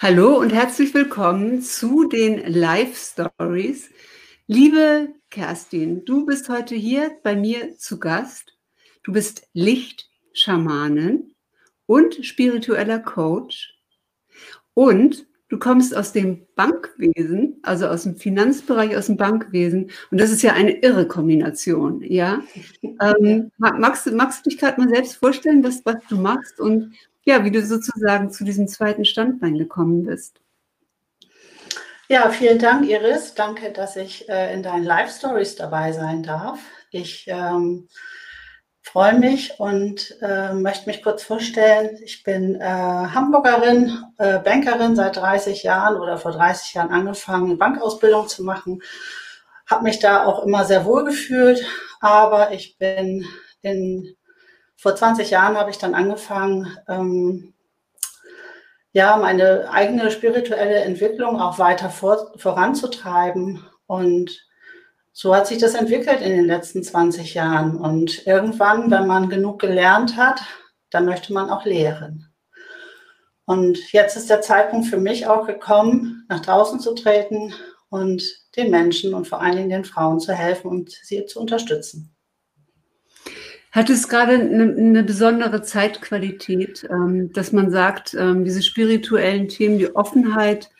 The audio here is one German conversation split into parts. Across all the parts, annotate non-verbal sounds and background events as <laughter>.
Hallo und herzlich willkommen zu den Live Stories. Liebe Kerstin, du bist heute hier bei mir zu Gast. Du bist Lichtschamanin und spiritueller Coach und du kommst aus dem Bankwesen, also aus dem Finanzbereich, aus dem Bankwesen. Und das ist ja eine irre Kombination, ja. <laughs> Ähm, magst, magst du dich gerade mal selbst vorstellen, was, was du machst und ja, wie du sozusagen zu diesem zweiten Standbein gekommen bist. Ja, vielen Dank, Iris. Danke, dass ich äh, in deinen Live-Stories dabei sein darf. Ich ähm, freue mich und äh, möchte mich kurz vorstellen. Ich bin äh, Hamburgerin, äh, Bankerin seit 30 Jahren oder vor 30 Jahren angefangen, Bankausbildung zu machen. Habe mich da auch immer sehr wohl gefühlt, aber ich bin in vor 20 Jahren habe ich dann angefangen, ähm, ja, meine eigene spirituelle Entwicklung auch weiter vor, voranzutreiben. Und so hat sich das entwickelt in den letzten 20 Jahren. Und irgendwann, wenn man genug gelernt hat, dann möchte man auch lehren. Und jetzt ist der Zeitpunkt für mich auch gekommen, nach draußen zu treten und den Menschen und vor allen Dingen den Frauen zu helfen und sie zu unterstützen. Hat es gerade eine, eine besondere Zeitqualität, ähm, dass man sagt, ähm, diese spirituellen Themen, die Offenheit,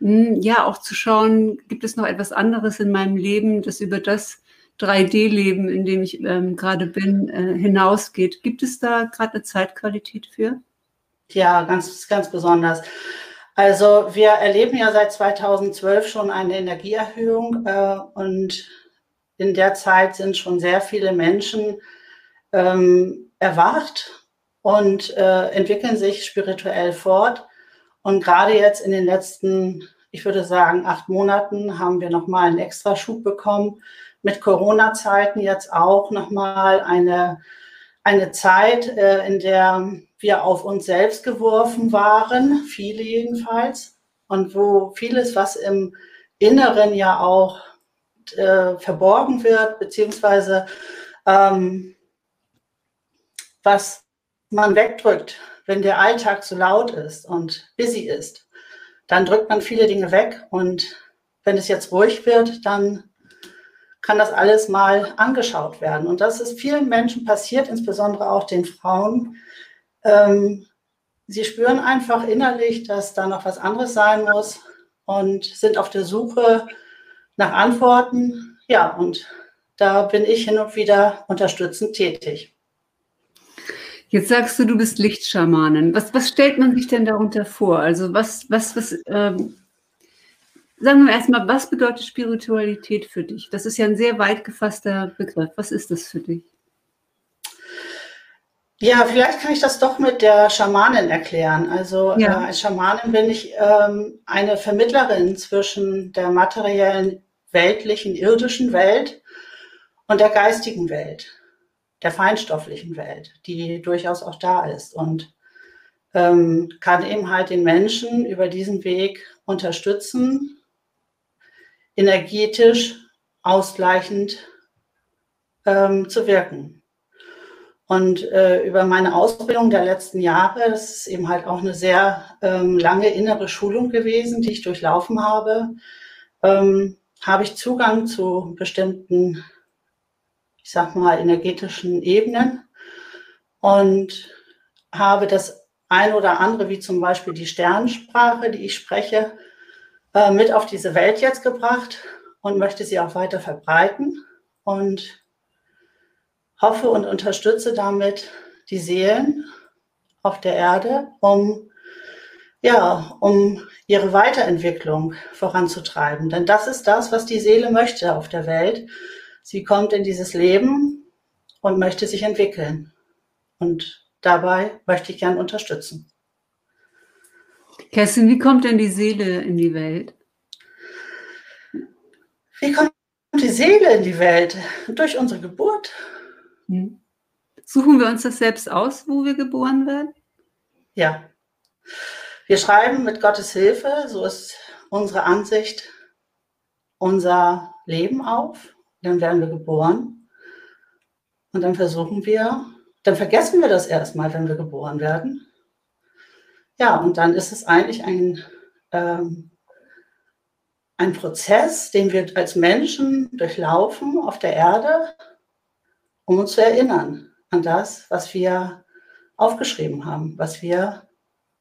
mh, hm, ja auch zu schauen, gibt es noch etwas anderes in meinem Leben, das über das 3D-Leben, in dem ich ähm, gerade bin, äh, hinausgeht. Gibt es da gerade eine Zeitqualität für? Ja, ganz, ganz besonders. Also wir erleben ja seit 2012 schon eine Energieerhöhung äh, und in der Zeit sind schon sehr viele Menschen ähm, erwacht und äh, entwickeln sich spirituell fort. Und gerade jetzt in den letzten, ich würde sagen, acht Monaten haben wir nochmal einen extra Schub bekommen. Mit Corona-Zeiten jetzt auch nochmal eine, eine Zeit, äh, in der wir auf uns selbst geworfen waren, viele jedenfalls, und wo vieles, was im Inneren ja auch äh, verborgen wird, beziehungsweise ähm, was man wegdrückt, wenn der Alltag zu laut ist und busy ist, dann drückt man viele Dinge weg und wenn es jetzt ruhig wird, dann kann das alles mal angeschaut werden. Und das ist vielen Menschen passiert, insbesondere auch den Frauen. Ähm, sie spüren einfach innerlich, dass da noch was anderes sein muss und sind auf der Suche nach Antworten. Ja, und da bin ich hin und wieder unterstützend tätig. Jetzt sagst du, du bist Lichtschamanin. Was, was stellt man sich denn darunter vor? Also was, was, was, ähm, sagen wir erstmal, was bedeutet Spiritualität für dich? Das ist ja ein sehr weit gefasster Begriff. Was ist das für dich? Ja, vielleicht kann ich das doch mit der Schamanin erklären. Also ja. äh, als Schamanin bin ich ähm, eine Vermittlerin zwischen der materiellen, weltlichen, irdischen Welt und der geistigen Welt der feinstofflichen Welt, die durchaus auch da ist und ähm, kann eben halt den Menschen über diesen Weg unterstützen, energetisch ausgleichend ähm, zu wirken. Und äh, über meine Ausbildung der letzten Jahre, das ist eben halt auch eine sehr ähm, lange innere Schulung gewesen, die ich durchlaufen habe, ähm, habe ich Zugang zu bestimmten ich sag mal, energetischen Ebenen und habe das ein oder andere, wie zum Beispiel die Sternensprache, die ich spreche, äh, mit auf diese Welt jetzt gebracht und möchte sie auch weiter verbreiten und hoffe und unterstütze damit die Seelen auf der Erde, um ja, um ihre Weiterentwicklung voranzutreiben. Denn das ist das, was die Seele möchte auf der Welt. Sie kommt in dieses Leben und möchte sich entwickeln. Und dabei möchte ich gern unterstützen. Kerstin, wie kommt denn die Seele in die Welt? Wie kommt die Seele in die Welt? Durch unsere Geburt. Hm. Suchen wir uns das selbst aus, wo wir geboren werden? Ja. Wir schreiben mit Gottes Hilfe, so ist unsere Ansicht, unser Leben auf dann werden wir geboren und dann versuchen wir, dann vergessen wir das erstmal, wenn wir geboren werden. Ja, und dann ist es eigentlich ein ähm, ein Prozess, den wir als Menschen durchlaufen auf der Erde, um uns zu erinnern an das, was wir aufgeschrieben haben, was wir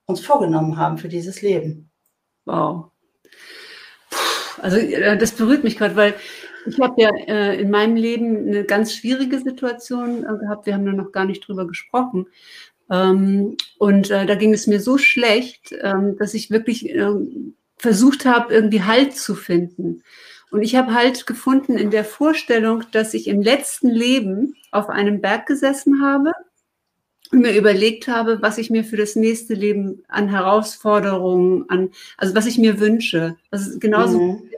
uns vorgenommen haben für dieses Leben. Wow. Also äh, das berührt mich gerade, weil ich habe ja äh, in meinem Leben eine ganz schwierige Situation äh, gehabt. Wir haben da noch gar nicht drüber gesprochen. Ähm, und äh, da ging es mir so schlecht, ähm, dass ich wirklich ähm, versucht habe, irgendwie Halt zu finden. Und ich habe Halt gefunden in der Vorstellung, dass ich im letzten Leben auf einem Berg gesessen habe und mir überlegt habe, was ich mir für das nächste Leben an Herausforderungen, an, also was ich mir wünsche. Also genauso, mhm.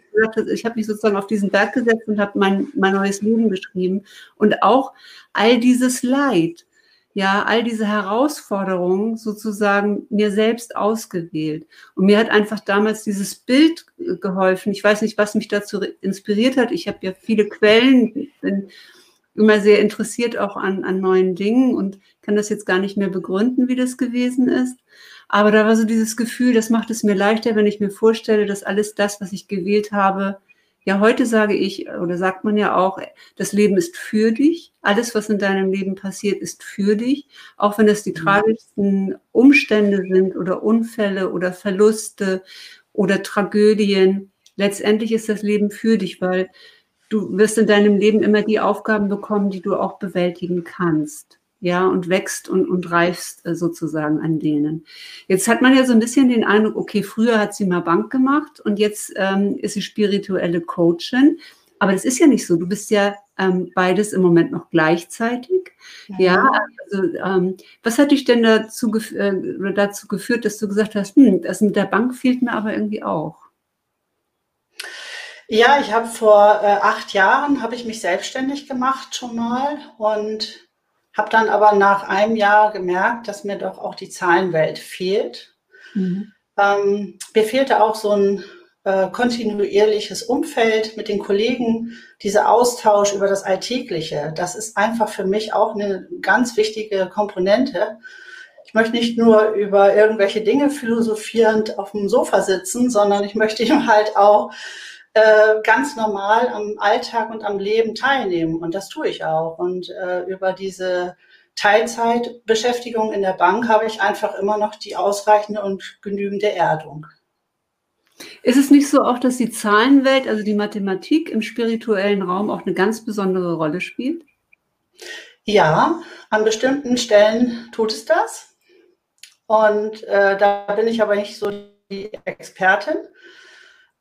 Ich habe mich sozusagen auf diesen Berg gesetzt und habe mein, mein neues Leben geschrieben. Und auch all dieses Leid, ja all diese Herausforderungen sozusagen mir selbst ausgewählt. Und mir hat einfach damals dieses Bild geholfen. Ich weiß nicht, was mich dazu inspiriert hat. Ich habe ja viele Quellen, bin immer sehr interessiert auch an, an neuen Dingen und kann das jetzt gar nicht mehr begründen, wie das gewesen ist. Aber da war so dieses Gefühl, das macht es mir leichter, wenn ich mir vorstelle, dass alles das, was ich gewählt habe, ja, heute sage ich, oder sagt man ja auch, das Leben ist für dich. Alles, was in deinem Leben passiert, ist für dich. Auch wenn es die mhm. tragischsten Umstände sind oder Unfälle oder Verluste oder Tragödien. Letztendlich ist das Leben für dich, weil du wirst in deinem Leben immer die Aufgaben bekommen, die du auch bewältigen kannst ja, und wächst und, und reifst äh, sozusagen an denen. Jetzt hat man ja so ein bisschen den Eindruck, okay, früher hat sie mal Bank gemacht und jetzt ähm, ist sie spirituelle Coachin. Aber das ist ja nicht so. Du bist ja ähm, beides im Moment noch gleichzeitig. Ja, ja also ähm, was hat dich denn dazu, gef äh, dazu geführt, dass du gesagt hast, hm, das mit der Bank fehlt mir aber irgendwie auch? Ja, ich habe vor äh, acht Jahren habe ich mich selbstständig gemacht schon mal und habe dann aber nach einem Jahr gemerkt, dass mir doch auch die Zahlenwelt fehlt. Mhm. Ähm, mir fehlte auch so ein äh, kontinuierliches Umfeld mit den Kollegen, dieser Austausch über das Alltägliche. Das ist einfach für mich auch eine ganz wichtige Komponente. Ich möchte nicht nur über irgendwelche Dinge philosophierend auf dem Sofa sitzen, sondern ich möchte eben halt auch äh, ganz normal am Alltag und am Leben teilnehmen. Und das tue ich auch. Und äh, über diese Teilzeitbeschäftigung in der Bank habe ich einfach immer noch die ausreichende und genügende Erdung. Ist es nicht so auch, dass die Zahlenwelt, also die Mathematik im spirituellen Raum auch eine ganz besondere Rolle spielt? Ja, an bestimmten Stellen tut es das. Und äh, da bin ich aber nicht so die Expertin.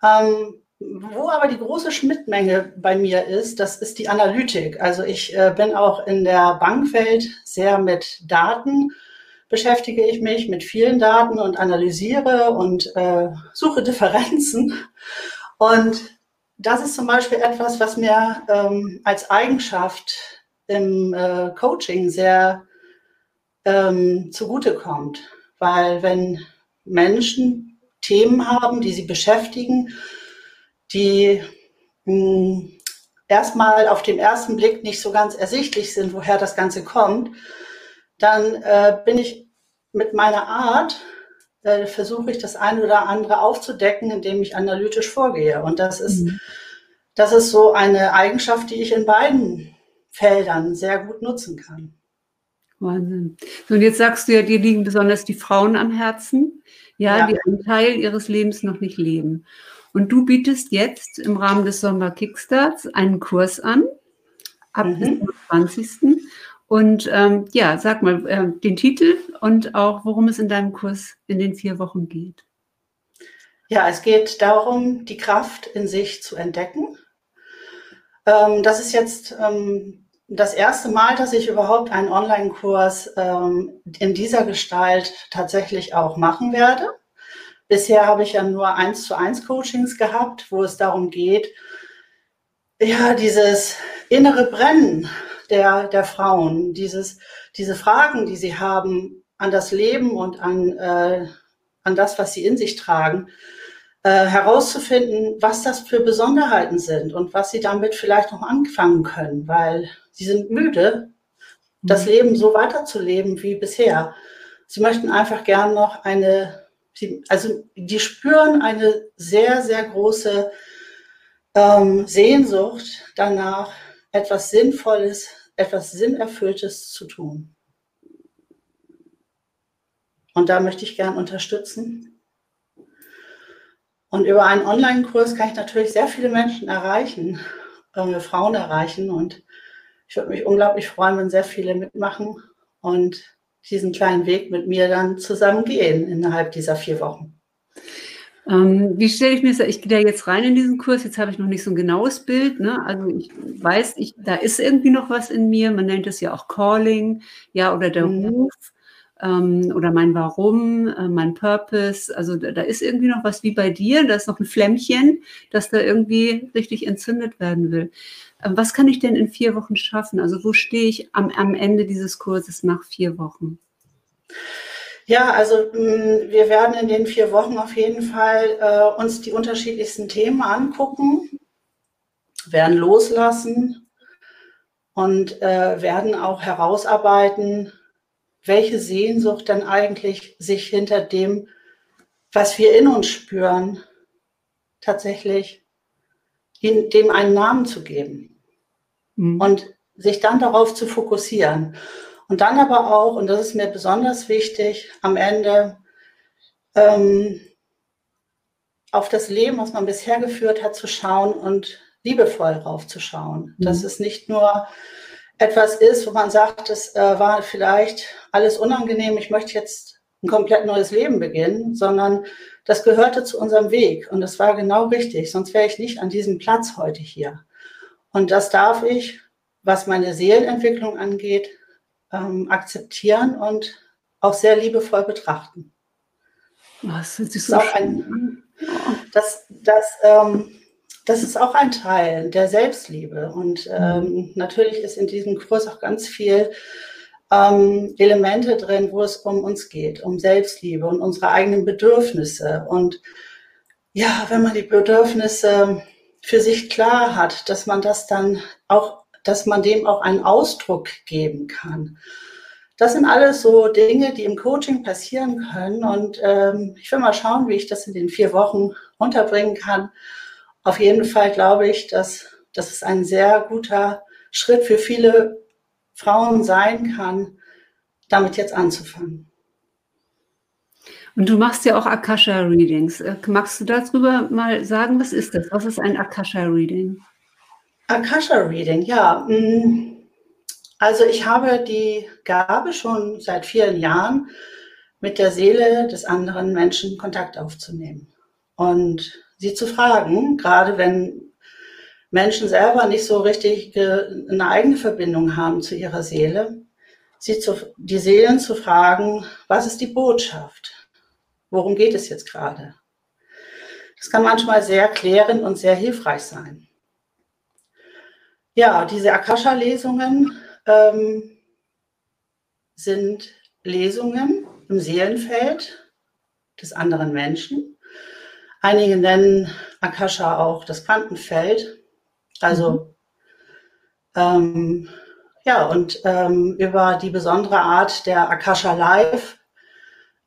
Ähm, wo aber die große Schnittmenge bei mir ist, das ist die Analytik. Also ich äh, bin auch in der Bankwelt sehr mit Daten beschäftige ich mich mit vielen Daten und analysiere und äh, suche Differenzen. Und das ist zum Beispiel etwas, was mir ähm, als Eigenschaft im äh, Coaching sehr ähm, zugutekommt. Weil wenn Menschen Themen haben, die sie beschäftigen, die mh, hm, erstmal auf den ersten Blick nicht so ganz ersichtlich sind, woher das Ganze kommt, dann äh, bin ich mit meiner Art, äh, versuche ich das eine oder andere aufzudecken, indem ich analytisch vorgehe. Und das ist, mhm. das ist so eine Eigenschaft, die ich in beiden Feldern sehr gut nutzen kann. Wahnsinn. So, und jetzt sagst du ja, dir liegen besonders die Frauen am Herzen, ja, ja. die einen Teil ihres Lebens noch nicht leben. Und du bietest jetzt im Rahmen des Sommer Kickstarts einen Kurs an, ab mhm. dem 20. Und ähm, ja, sag mal äh, den Titel und auch, worum es in deinem Kurs in den vier Wochen geht. Ja, es geht darum, die Kraft in sich zu entdecken. Ähm, das ist jetzt ähm, das erste Mal, dass ich überhaupt einen Online-Kurs ähm, in dieser Gestalt tatsächlich auch machen werde. Bisher habe ich ja nur eins zu eins Coachings gehabt, wo es darum geht, ja, dieses innere Brennen der, der Frauen, dieses, diese Fragen, die sie haben an das Leben und an, äh, an das, was sie in sich tragen, äh, herauszufinden, was das für Besonderheiten sind und was sie damit vielleicht noch anfangen können, weil sie sind müde, das mhm. Leben so weiterzuleben wie bisher. Sie möchten einfach gern noch eine sie, also die spüren eine sehr, sehr große ähm, Sehnsucht danach, etwas Sinnvolles, etwas Sinnerfülltes zu tun. Und da möchte ich gern unterstützen. Und über einen Online-Kurs kann ich natürlich sehr viele Menschen erreichen, äh, Frauen erreichen. Und ich würde mich unglaublich freuen, wenn sehr viele mitmachen und diesen kleinen Weg mit mir dann zusammen gehen innerhalb dieser vier Wochen. Ähm, wie stelle ich mir das? Ich gehe da jetzt rein in diesen Kurs. Jetzt habe ich noch nicht so ein genaues Bild. Ne? Also ich weiß, ich, da ist irgendwie noch was in mir. Man nennt es ja auch Calling, ja, oder der mhm. Ruf ähm, oder mein Warum, äh, mein Purpose. Also da, da, ist irgendwie noch was wie bei dir. Da ist noch ein Flämmchen, das da irgendwie richtig entzündet werden will. Ähm, was kann ich denn in vier Wochen schaffen? Also wo stehe ich am, am Ende dieses Kurses nach vier Wochen? Ja, also mm, wir werden in den vier Wochen auf jeden Fall äh, uns die unterschiedlichsten Themen angucken, werden loslassen und äh, werden auch herausarbeiten, welche Sehnsucht denn eigentlich sich hinter dem, was wir in uns spüren, tatsächlich in, dem einen Namen zu geben mhm. und sich dann darauf zu fokussieren. Und dann aber auch, und das ist mir besonders wichtig, am Ende ähm, auf das Leben, was man bisher geführt hat, zu schauen und liebevoll raufzuschauen. Mhm. Dass es nicht nur etwas ist, wo man sagt, es äh, war vielleicht alles unangenehm, ich möchte jetzt ein komplett neues Leben beginnen, sondern das gehörte zu unserem Weg und das war genau richtig, sonst wäre ich nicht an diesem Platz heute hier. Und das darf ich, was meine Seelenentwicklung angeht, ähm, akzeptieren und auch sehr liebevoll betrachten. Was das ist so das, ein, das, das, ähm, das ist auch ein Teil der Selbstliebe. Und ähm, mhm. natürlich ist in diesem Kurs auch ganz viel ähm, Elemente drin, wo es um uns geht, um Selbstliebe und unsere eigenen Bedürfnisse. Und ja, wenn man die Bedürfnisse für sich klar hat, dass man das dann auch dass man dem auch einen Ausdruck geben kann. Das sind alles so Dinge, die im Coaching passieren können. Und ähm, ich will mal schauen, wie ich das in den vier Wochen unterbringen kann. Auf jeden Fall glaube ich, dass, dass es ein sehr guter Schritt für viele Frauen sein kann, damit jetzt anzufangen. Und du machst ja auch Akasha-Readings. Äh, magst du darüber mal sagen, was ist das? Was ist ein Akasha-Reading? Akasha Reading, ja. Mm. Also ich habe die Gabe schon seit vielen Jahren, mit der Seele des anderen Menschen Kontakt aufzunehmen und sie zu fragen, gerade wenn Menschen selber nicht so richtig eine eigene Verbindung haben zu ihrer Seele, sie zu, die Seelen zu fragen, was ist die Botschaft? Worum geht es jetzt gerade? Das kann manchmal sehr klärend und sehr hilfreich sein. Ja, diese Akasha-Lesungen ähm, sind Lesungen im Seelenfeld des anderen Menschen. Einige nennen Akasha auch das Quantenfeld. Also mhm. ähm, ja, und ähm, über die besondere Art der Akasha Live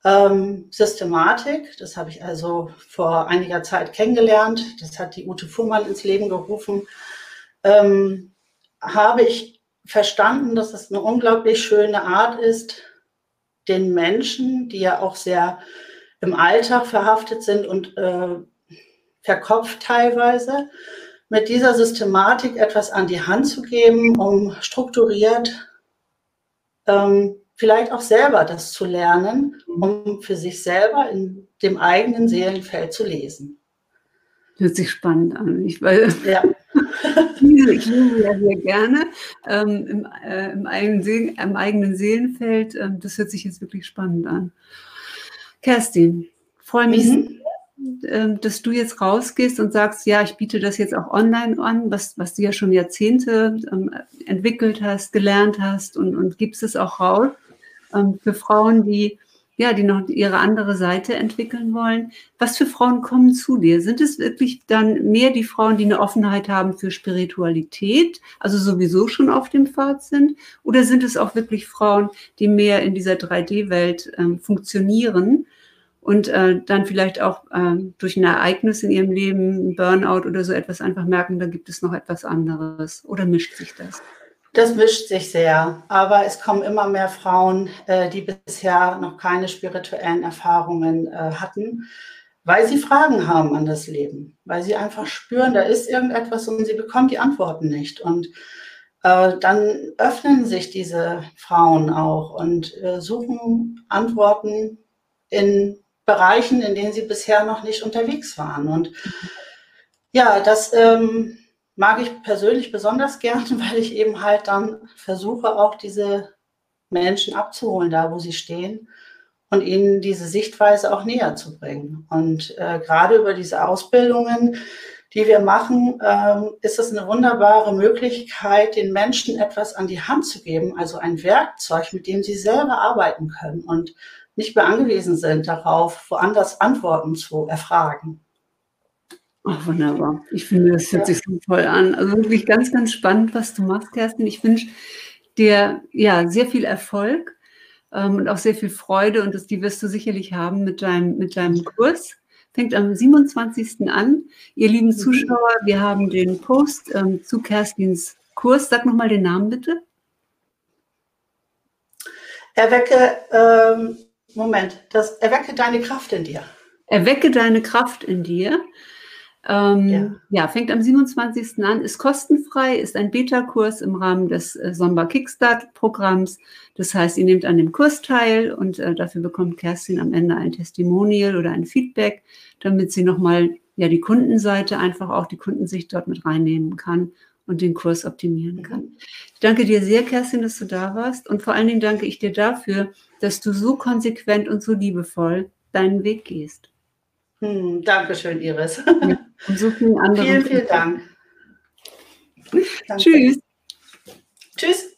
ähm, Systematik, das habe ich also vor einiger Zeit kennengelernt. Das hat die Ute Fuhrmann ins Leben gerufen ähm, habe ich verstanden, dass es eine unglaublich schöne Art ist, den Menschen, die ja auch sehr im Alltag verhaftet sind und äh, verkopft teilweise, mit dieser Systematik etwas an die Hand zu geben, um strukturiert ähm, vielleicht auch selber das zu lernen, um für sich selber in dem eigenen Seelenfeld zu lesen. Hört sich spannend an. Ich, weil, ja. <laughs> ich lese ja sehr gerne ähm, im, äh, im, eigenen See, im, eigenen Seelenfeld. Ähm, das hört sich jetzt wirklich spannend an. Kerstin, freue mich mhm. Sehr, äh, dass du jetzt rausgehst und sagst, ja, ich biete das jetzt auch online an, was, was du ja schon Jahrzehnte ähm, entwickelt hast, gelernt hast und, und gibst es auch raus ähm, für Frauen, die ja, die noch ihre andere Seite entwickeln wollen. Was für Frauen kommen zu dir? Sind es wirklich dann mehr die Frauen, die eine Offenheit haben für Spiritualität, also sowieso schon auf dem Pfad sind? Oder sind es auch wirklich Frauen, die mehr in dieser 3D-Welt ähm, funktionieren und äh, dann vielleicht auch äh, durch ein Ereignis in ihrem Leben, Burnout oder so etwas einfach merken, da gibt es noch etwas anderes. Oder mischt sich das? Das mischt sich sehr, aber es kommen immer mehr Frauen, äh, die bisher noch keine spirituellen Erfahrungen äh, hatten, weil sie Fragen haben an das Leben, weil sie einfach spüren, da ist irgendetwas und sie bekommen die Antworten nicht. Und äh, dann öffnen sich diese Frauen auch und suchen Antworten in Bereichen, in denen sie bisher noch nicht unterwegs waren. Und ja, das ähm, mag ich persönlich besonders <laughs> gern, weil ich eben halt dann versuche, auch diese Menschen abzuholen, da wo sie stehen und ihnen diese Sichtweise auch näher zu bringen. Und äh, gerade über diese Ausbildungen, die wir machen, ähm, ist es eine wunderbare Möglichkeit, den Menschen etwas an die Hand zu geben, also ein Werkzeug, mit dem sie selber arbeiten können und nicht mehr angewiesen sind darauf, woanders Antworten zu erfragen. Oh, wunderbar. Ich finde, das hört ja. sich so toll an. Also wirklich ganz, ganz spannend, was du machst, Kerstin. Ich wünsche dir ja sehr viel Erfolg ähm, und auch sehr viel Freude und das, die wirst du sicherlich haben mit deinem, mit deinem Kurs. Fängt am 27. an. Ihr lieben mhm. Zuschauer, wir haben den Post ähm, zu Kerstins Kurs. Sag nochmal den Namen bitte. Erwecke, ähm, Moment, das erwecke deine Kraft in dir. Erwecke deine Kraft in dir. Ähm, ja. ja. fängt am 27. an, ist kostenfrei, ist ein Beta-Kurs im Rahmen des äh, Somba Kickstart-Programms. Das heißt, ihr nehmt an dem Kurs teil und äh, dafür bekommt Kerstin am Ende ein Testimonial oder ein Feedback, damit sie nochmal ja, die Kundenseite einfach auch die Kundensicht dort mit reinnehmen kann und den Kurs optimieren kann. Mhm. Ich danke dir sehr, Kerstin, dass du da warst und vor allen Dingen danke ich dir dafür, dass du so konsequent und so liebevoll deinen Weg gehst. Hm, Dankeschön, Iris. Und so vielen anderen. Vielen, vielen Dank. Danke. Tschüss. Tschüss.